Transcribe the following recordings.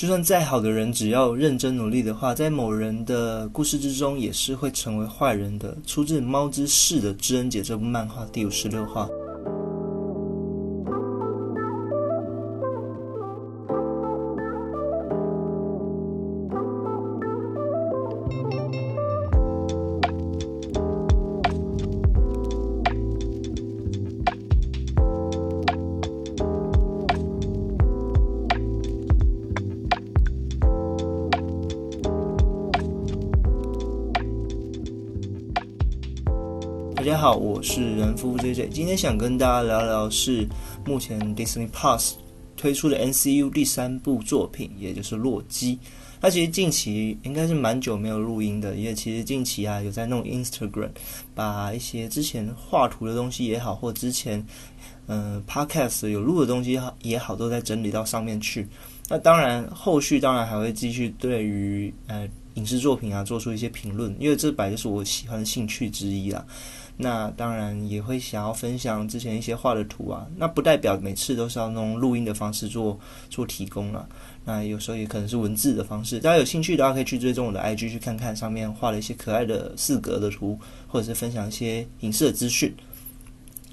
就算再好的人，只要认真努力的话，在某人的故事之中，也是会成为坏人的。出自《猫之誓》的《知恩姐》这部漫画第五十六话。大家好，我是人夫 J J，今天想跟大家聊聊是目前 Disney Plus 推出的 N C U 第三部作品，也就是《洛基》。那其实近期应该是蛮久没有录音的，因为其实近期啊有在弄 Instagram，把一些之前画图的东西也好，或之前嗯 Podcast 有录的东西也好，都在整理到上面去。那当然，后续当然还会继续对于呃影视作品啊做出一些评论，因为这本来就是我喜欢的兴趣之一啦。那当然也会想要分享之前一些画的图啊，那不代表每次都是要用录音的方式做做提供了。那有时候也可能是文字的方式，大家有兴趣的话可以去追踪我的 IG 去看看上面画了一些可爱的四格的图，或者是分享一些影视的资讯。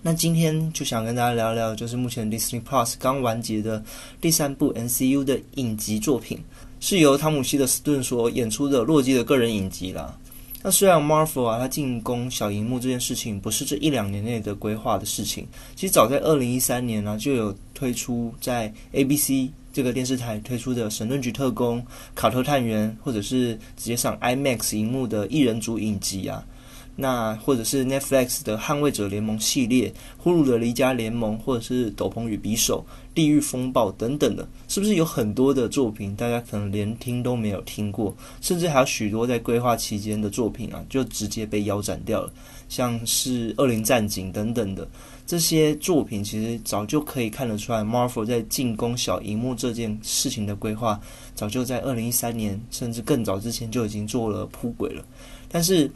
那今天就想跟大家聊聊，就是目前 Disney Plus 刚完结的第三部 NCU 的影集作品，是由汤姆希的斯顿所演出的洛基的个人影集啦。那虽然 Marvel 啊，它进攻小荧幕这件事情不是这一两年内的规划的事情，其实早在二零一三年呢，就有推出在 ABC 这个电视台推出的《神盾局特工》、《卡特探员》，或者是直接上 IMAX 荧幕的异人组影集啊。那或者是 Netflix 的《捍卫者联盟》系列，呼噜的《离家联盟》，或者是《斗篷与匕首》、《地狱风暴》等等的，是不是有很多的作品，大家可能连听都没有听过，甚至还有许多在规划期间的作品啊，就直接被腰斩掉了，像是《恶灵战警》等等的这些作品，其实早就可以看得出来，Marvel 在进攻小荧幕这件事情的规划，早就在二零一三年甚至更早之前就已经做了铺轨了，但是。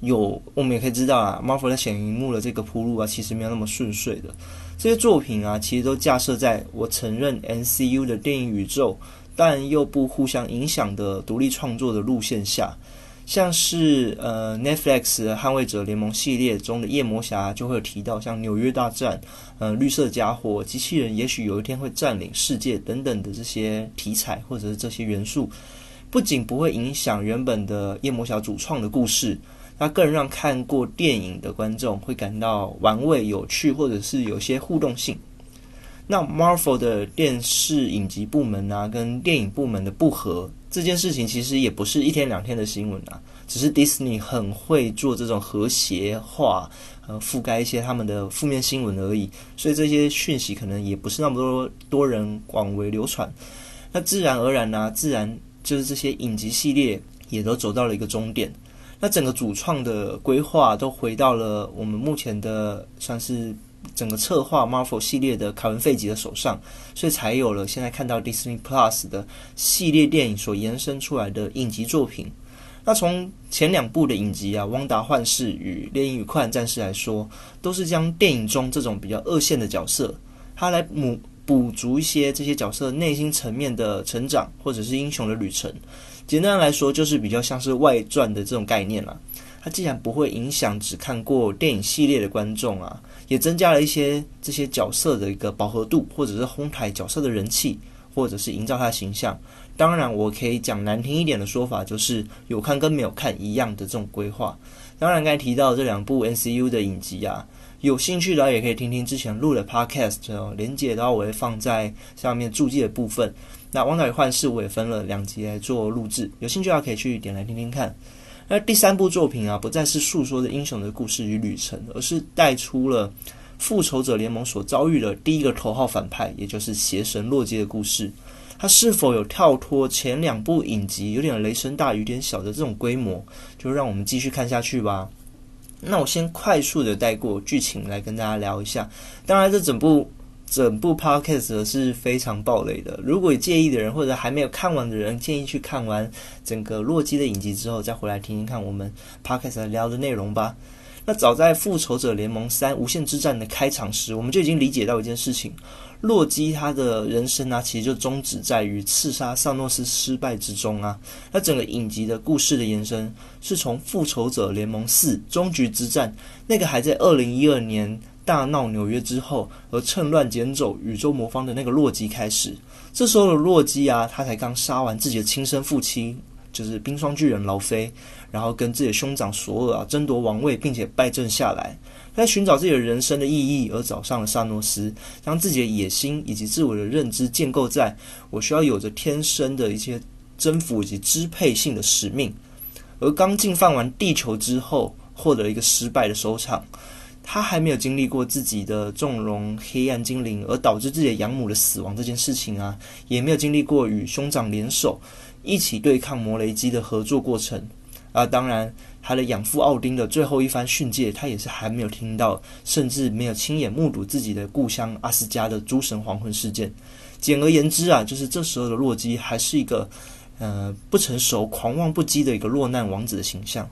有，我们也可以知道啊，Marvel 在显荧幕的这个铺路啊，其实没有那么顺遂的。这些作品啊，其实都架设在我承认 NCU 的电影宇宙，但又不互相影响的独立创作的路线下。像是呃 Netflix《捍卫者联盟》系列中的夜魔侠，就会有提到像纽约大战、呃绿色家伙、机器人，也许有一天会占领世界等等的这些题材或者是这些元素，不仅不会影响原本的夜魔侠主创的故事。它更让看过电影的观众会感到玩味、有趣，或者是有些互动性。那 Marvel 的电视影集部门啊，跟电影部门的不和这件事情，其实也不是一天两天的新闻啊，只是 Disney 很会做这种和谐化，呃，覆盖一些他们的负面新闻而已。所以这些讯息可能也不是那么多多人广为流传。那自然而然呢，自然就是这些影集系列也都走到了一个终点。那整个主创的规划都回到了我们目前的算是整个策划 Marvel 系列的凯文费吉的手上，所以才有了现在看到 Disney Plus 的系列电影所延伸出来的影集作品。那从前两部的影集啊，《汪达幻视》与《猎鹰与快战士》来说，都是将电影中这种比较二线的角色，他来补补足一些这些角色内心层面的成长，或者是英雄的旅程。简单来说，就是比较像是外传的这种概念啦。它既然不会影响只看过电影系列的观众啊，也增加了一些这些角色的一个饱和度，或者是哄抬角色的人气，或者是营造他的形象。当然，我可以讲难听一点的说法，就是有看跟没有看一样的这种规划。当然，刚才提到这两部 NCU 的影集啊，有兴趣的也可以听听之前录的 Podcast 哦，连接的话我会放在下面注记的部分。那《汪达与幻视》我也分了两集来做录制，有兴趣的话可以去点来听听看。那第三部作品啊，不再是诉说的英雄的故事与旅程，而是带出了复仇者联盟所遭遇的第一个头号反派，也就是邪神洛基的故事。它是否有跳脱前两部影集有点雷声大雨点小的这种规模？就让我们继续看下去吧。那我先快速的带过剧情来跟大家聊一下。当然，这整部。整部 podcast 是非常暴雷的。如果介意的人，或者还没有看完的人，建议去看完整个洛基的影集之后，再回来听听看我们 podcast 聊的内容吧。那早在《复仇者联盟三：无限之战》的开场时，我们就已经理解到一件事情：洛基他的人生啊，其实就终止在于刺杀萨诺斯失败之中啊。那整个影集的故事的延伸，是从《复仇者联盟四：终局之战》那个还在二零一二年大闹纽约之后，而趁乱捡走宇宙魔方的那个洛基开始。这时候的洛基啊，他才刚杀完自己的亲生父亲。就是冰霜巨人劳菲，然后跟自己的兄长索尔啊争夺王位，并且败阵下来，在寻找自己的人生的意义，而找上了萨诺斯，将自己的野心以及自我的认知建构在我需要有着天生的一些征服以及支配性的使命。而刚进犯完地球之后，获得一个失败的收场，他还没有经历过自己的纵容黑暗精灵而导致自己的养母的死亡这件事情啊，也没有经历过与兄长联手。一起对抗摩雷基的合作过程啊，当然，他的养父奥丁的最后一番训诫，他也是还没有听到，甚至没有亲眼目睹自己的故乡阿斯加的诸神黄昏事件。简而言之啊，就是这时候的洛基还是一个呃不成熟、狂妄不羁的一个落难王子的形象。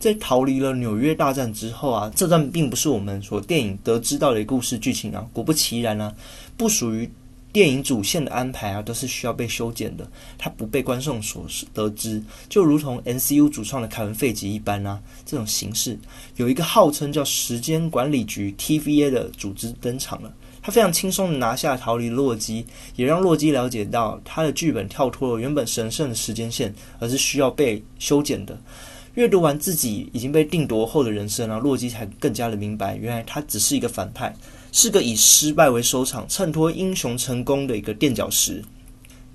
在逃离了纽约大战之后啊，这段并不是我们所电影得知到的故事剧情啊，果不其然啊，不属于。电影主线的安排啊，都是需要被修剪的，它不被观众所得知，就如同 NCU 主创的凯文费吉一般啊。这种形式有一个号称叫时间管理局 TVA 的组织登场了，他非常轻松的拿下逃离洛基，也让洛基了解到他的剧本跳脱了原本神圣的时间线，而是需要被修剪的。阅读完自己已经被定夺后的人生啊，洛基才更加的明白，原来他只是一个反派。是个以失败为收场、衬托英雄成功的一个垫脚石，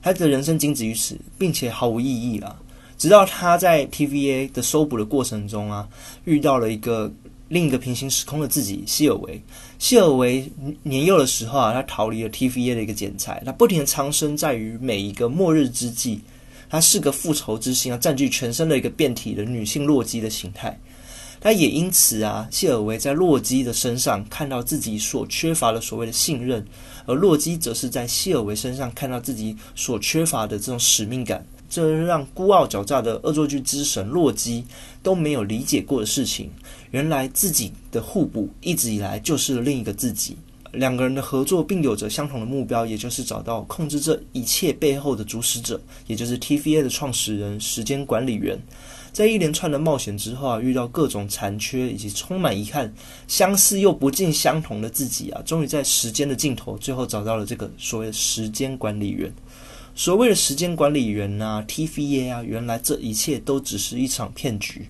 他的人生仅止于此，并且毫无意义了。直到他在 TVA 的搜捕的过程中啊，遇到了一个另一个平行时空的自己——希尔维。希尔维年幼的时候啊，他逃离了 TVA 的一个剪裁，他不停的藏身在于每一个末日之际，他是个复仇之心啊，占据全身的一个变体的女性洛基的形态。他也因此啊，谢尔维在洛基的身上看到自己所缺乏的所谓的信任，而洛基则是在谢尔维身上看到自己所缺乏的这种使命感。这让孤傲狡诈的恶作剧之神洛基都没有理解过的事情。原来自己的互补一直以来就是另一个自己。两个人的合作并有着相同的目标，也就是找到控制这一切背后的主使者，也就是 TVA 的创始人——时间管理员。在一连串的冒险之后啊，遇到各种残缺以及充满遗憾、相似又不尽相同的自己啊，终于在时间的尽头，最后找到了这个所谓的时间管理员。所谓的时间管理员啊，TVA 啊，原来这一切都只是一场骗局。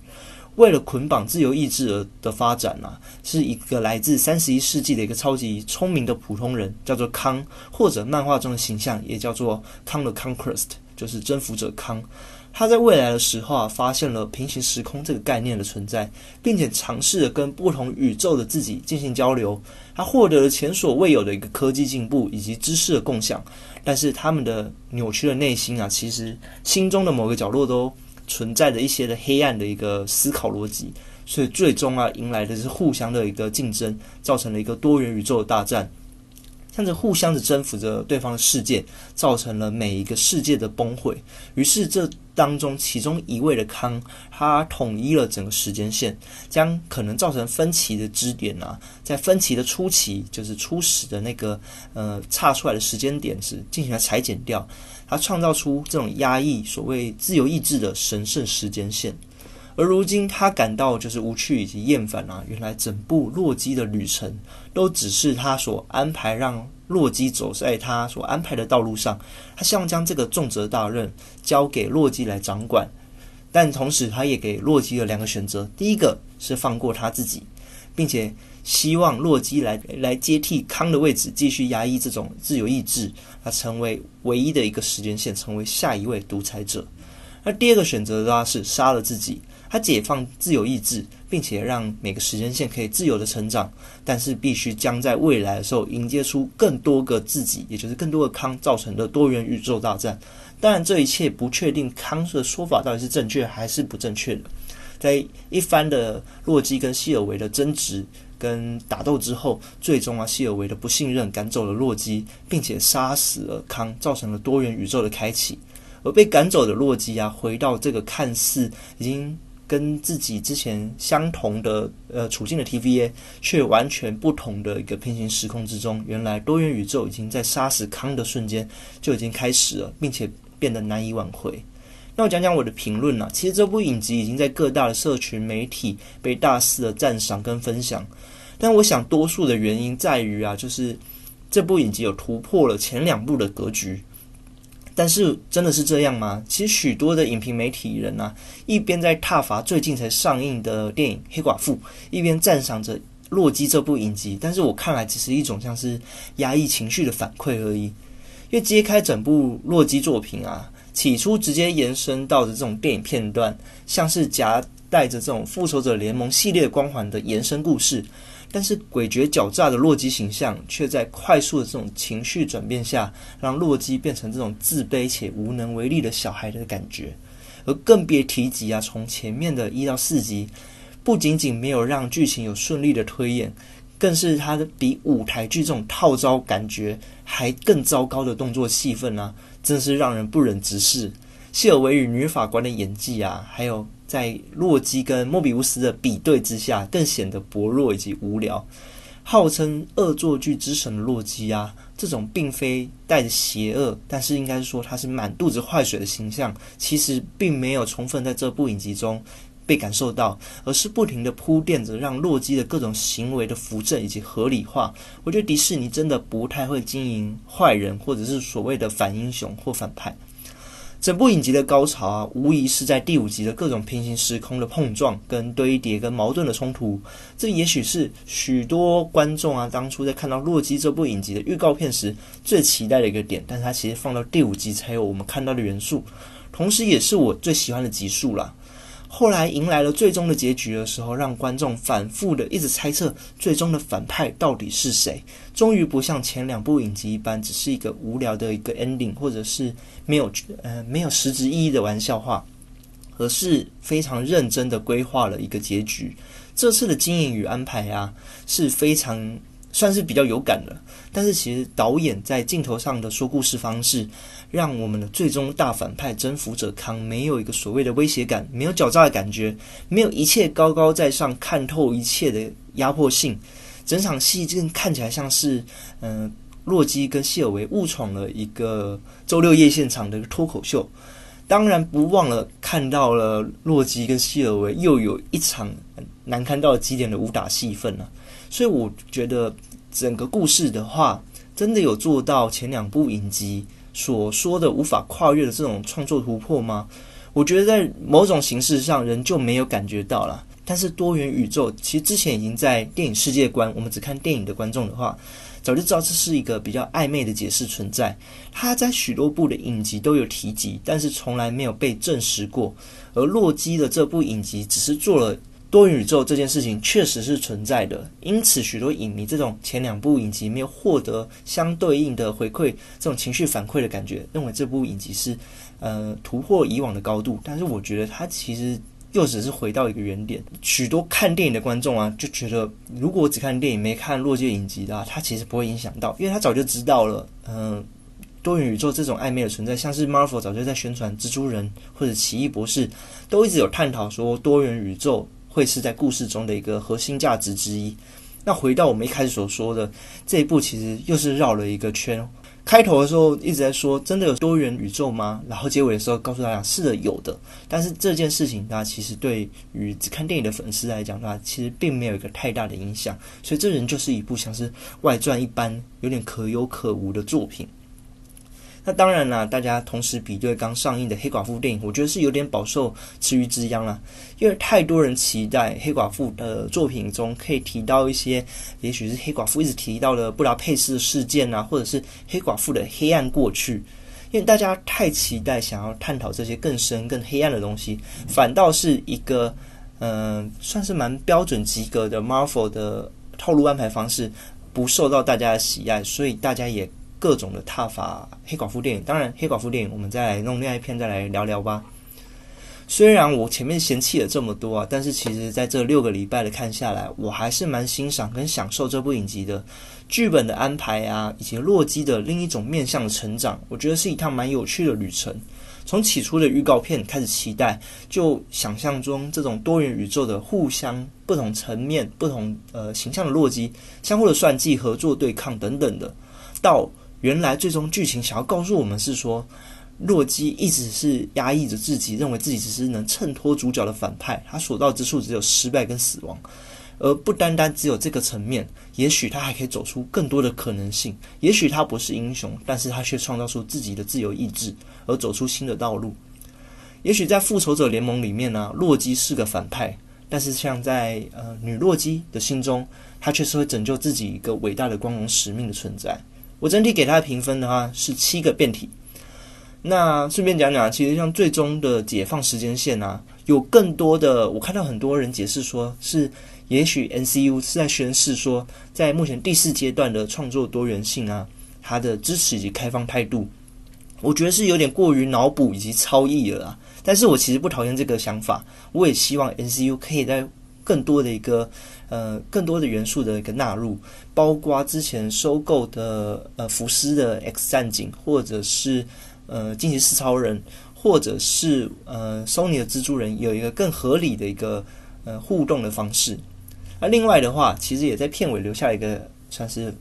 为了捆绑自由意志而的发展啊，是一个来自三十一世纪的一个超级聪明的普通人，叫做康，或者漫画中的形象也叫做康的 Conquest，就是征服者康。他在未来的时候啊，发现了平行时空这个概念的存在，并且尝试着跟不同宇宙的自己进行交流。他获得了前所未有的一个科技进步以及知识的共享，但是他们的扭曲的内心啊，其实心中的某个角落都存在着一些的黑暗的一个思考逻辑，所以最终啊，迎来的是互相的一个竞争，造成了一个多元宇宙的大战。像着互相的征服着对方的世界，造成了每一个世界的崩溃。于是这当中其中一位的康，他统一了整个时间线，将可能造成分歧的支点啊，在分歧的初期，就是初始的那个呃差出来的时间点是进行了裁剪掉，他创造出这种压抑所谓自由意志的神圣时间线。而如今，他感到就是无趣以及厌烦啊！原来整部洛基的旅程都只是他所安排，让洛基走在他所安排的道路上。他希望将这个重责大任交给洛基来掌管，但同时他也给洛基了两个选择：第一个是放过他自己，并且希望洛基来来接替康的位置，继续压抑这种自由意志，他成为唯一的一个时间线，成为下一位独裁者。那第二个选择的话是杀了自己。他解放自由意志，并且让每个时间线可以自由的成长，但是必须将在未来的时候迎接出更多个自己，也就是更多的康造成的多元宇宙大战。当然，这一切不确定康的说法到底是正确还是不正确的。在一番的洛基跟希尔维的争执跟打斗之后，最终啊，希尔维的不信任赶走了洛基，并且杀死了康，造成了多元宇宙的开启。而被赶走的洛基啊，回到这个看似已经。跟自己之前相同的呃处境的 TVA，却完全不同的一个平行时空之中，原来多元宇宙已经在杀死康的瞬间就已经开始了，并且变得难以挽回。那我讲讲我的评论啦。其实这部影集已经在各大的社群媒体被大肆的赞赏跟分享，但我想多数的原因在于啊，就是这部影集有突破了前两部的格局。但是真的是这样吗？其实许多的影评媒体人啊，一边在挞伐最近才上映的电影《黑寡妇》，一边赞赏着《洛基》这部影集。但是我看来只是一种像是压抑情绪的反馈而已。因为揭开整部《洛基》作品啊。起初直接延伸到的这种电影片段，像是夹带着这种复仇者联盟系列光环的延伸故事，但是诡谲狡诈的洛基形象却在快速的这种情绪转变下，让洛基变成这种自卑且无能为力的小孩的感觉。而更别提及啊，从前面的一到四集，不仅仅没有让剧情有顺利的推演，更是他的比舞台剧这种套招感觉还更糟糕的动作戏份啊。真是让人不忍直视。谢尔维与女法官的演技啊，还有在洛基跟莫比乌斯的比对之下，更显得薄弱以及无聊。号称恶作剧之神的洛基啊，这种并非带着邪恶，但是应该说他是满肚子坏水的形象，其实并没有充分在这部影集中被感受到，而是不停的铺垫着让洛基的各种行为的扶正以及合理化。我觉得迪士尼真的不太会经营坏人，或者是所谓的反英雄或反派。整部影集的高潮啊，无疑是在第五集的各种平行时空的碰撞、跟堆叠、跟矛盾的冲突。这也许是许多观众啊，当初在看到《洛基》这部影集的预告片时最期待的一个点。但是它其实放到第五集才有我们看到的元素，同时也是我最喜欢的集数了。后来迎来了最终的结局的时候，让观众反复的一直猜测最终的反派到底是谁。终于不像前两部影集一般，只是一个无聊的一个 ending，或者是没有呃没有实质意义的玩笑话，而是非常认真的规划了一个结局。这次的经营与安排啊，是非常。算是比较有感的，但是其实导演在镜头上的说故事方式，让我们的最终大反派征服者康没有一个所谓的威胁感，没有狡诈的感觉，没有一切高高在上看透一切的压迫性。整场戏真看起来像是，嗯，洛基跟谢尔维误闯了一个周六夜现场的脱口秀。当然不忘了看到了洛基跟希尔维又有一场难看到极点的武打戏份了。所以我觉得整个故事的话，真的有做到前两部影集所说的无法跨越的这种创作突破吗？我觉得在某种形式上仍旧没有感觉到了。但是多元宇宙其实之前已经在电影世界观，我们只看电影的观众的话，早就知道这是一个比较暧昧的解释存在。他在许多部的影集都有提及，但是从来没有被证实过。而洛基的这部影集只是做了。多元宇宙这件事情确实是存在的，因此许多影迷这种前两部影集没有获得相对应的回馈，这种情绪反馈的感觉，认为这部影集是呃突破以往的高度。但是我觉得它其实又只是回到一个原点。许多看电影的观众啊，就觉得如果只看电影没看洛基影集的他，其实不会影响到，因为他早就知道了，嗯，多元宇宙这种暧昧的存在，像是 Marvel 早就在宣传蜘蛛人或者奇异博士，都一直有探讨说多元宇宙。会是在故事中的一个核心价值之一。那回到我们一开始所说的这一步，其实又是绕了一个圈。开头的时候一直在说真的有多元宇宙吗？然后结尾的时候告诉大家是的，有的。但是这件事情，它其实对于只看电影的粉丝来讲的话，其实并没有一个太大的影响。所以这人就是一部像是外传一般，有点可有可无的作品。那当然啦，大家同时比对刚上映的黑寡妇电影，我觉得是有点饱受池鱼之殃啦。因为太多人期待黑寡妇的作品中可以提到一些，也许是黑寡妇一直提到的布达佩斯事件啊，或者是黑寡妇的黑暗过去。因为大家太期待想要探讨这些更深、更黑暗的东西，反倒是一个嗯，算是蛮标准及格的 Marvel 的套路安排方式，不受到大家的喜爱，所以大家也。各种的踏法黑寡妇电影，当然黑寡妇电影我们再来弄另外一篇再来聊聊吧。虽然我前面嫌弃了这么多啊，但是其实在这六个礼拜的看下来，我还是蛮欣赏跟享受这部影集的剧本的安排啊，以及洛基的另一种面向的成长，我觉得是一趟蛮有趣的旅程。从起初的预告片开始期待，就想象中这种多元宇宙的互相不同层面、不同呃形象的洛基相互的算计、合作、对抗等等的，到原来最终剧情想要告诉我们是说。洛基一直是压抑着自己，认为自己只是能衬托主角的反派，他所到之处只有失败跟死亡，而不单单只有这个层面。也许他还可以走出更多的可能性，也许他不是英雄，但是他却创造出自己的自由意志，而走出新的道路。也许在复仇者联盟里面呢，洛基是个反派，但是像在呃女洛基的心中，他却是会拯救自己一个伟大的光荣使命的存在。我整体给他的评分的话是七个变体。那顺便讲讲，其实像最终的解放时间线啊，有更多的，我看到很多人解释说，是也许 NCU 是在宣示说，在目前第四阶段的创作多元性啊，它的支持以及开放态度，我觉得是有点过于脑补以及超意了啊。但是我其实不讨厌这个想法，我也希望 NCU 可以在更多的一个呃更多的元素的一个纳入，包括之前收购的呃福斯的 X 战警，或者是。呃，惊奇四超人，或者是呃，Sony 的蜘蛛人，有一个更合理的一个呃互动的方式。那另外的话，其实也在片尾留下一个算是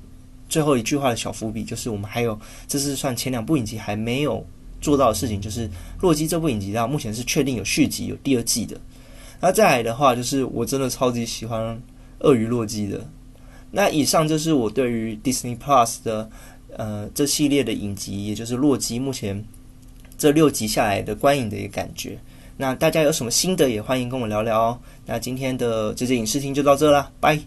最后一句话的小伏笔，就是我们还有这是算前两部影集还没有做到的事情，就是《洛基》这部影集到目前是确定有续集，有第二季的。那再来的话，就是我真的超级喜欢《鳄鱼洛基》的。那以上就是我对于 Disney Plus 的。呃，这系列的影集，也就是《洛基》，目前这六集下来的观影的一个感觉。那大家有什么心得，也欢迎跟我聊聊哦。那今天的这些影视听就到这了，拜。